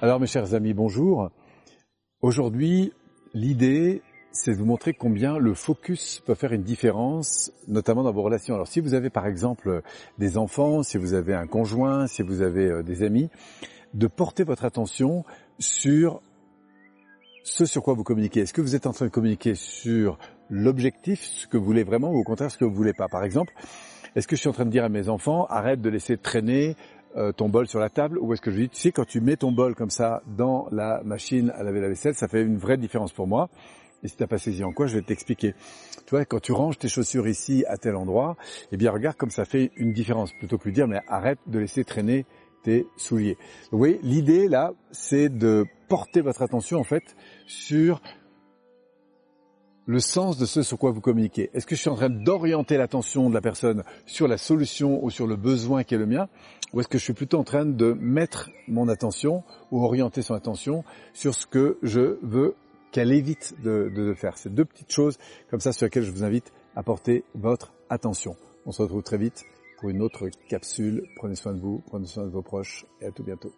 Alors mes chers amis, bonjour. Aujourd'hui, l'idée, c'est de vous montrer combien le focus peut faire une différence, notamment dans vos relations. Alors si vous avez par exemple des enfants, si vous avez un conjoint, si vous avez euh, des amis, de porter votre attention sur ce sur quoi vous communiquez. Est-ce que vous êtes en train de communiquer sur l'objectif, ce que vous voulez vraiment, ou au contraire ce que vous voulez pas? Par exemple, est-ce que je suis en train de dire à mes enfants, arrête de laisser traîner euh, ton bol sur la table, ou est-ce que je dis, tu sais, quand tu mets ton bol comme ça dans la machine à laver la vaisselle, ça fait une vraie différence pour moi. Et si tu n'as pas saisi en quoi, je vais t'expliquer. Tu vois, quand tu ranges tes chaussures ici à tel endroit, eh bien regarde comme ça fait une différence. Plutôt que de dire, mais arrête de laisser traîner tes souliers. vous voyez, l'idée là, c'est de porter votre attention en fait sur le sens de ce sur quoi vous communiquez. Est-ce que je suis en train d'orienter l'attention de la personne sur la solution ou sur le besoin qui est le mien Ou est-ce que je suis plutôt en train de mettre mon attention ou orienter son attention sur ce que je veux qu'elle évite de, faire? C'est deux petites choses comme ça sur lesquelles je vous invite à porter votre attention. On se retrouve très vite pour une autre capsule. Prenez soin de vous, prenez soin de vos proches et à tout bientôt.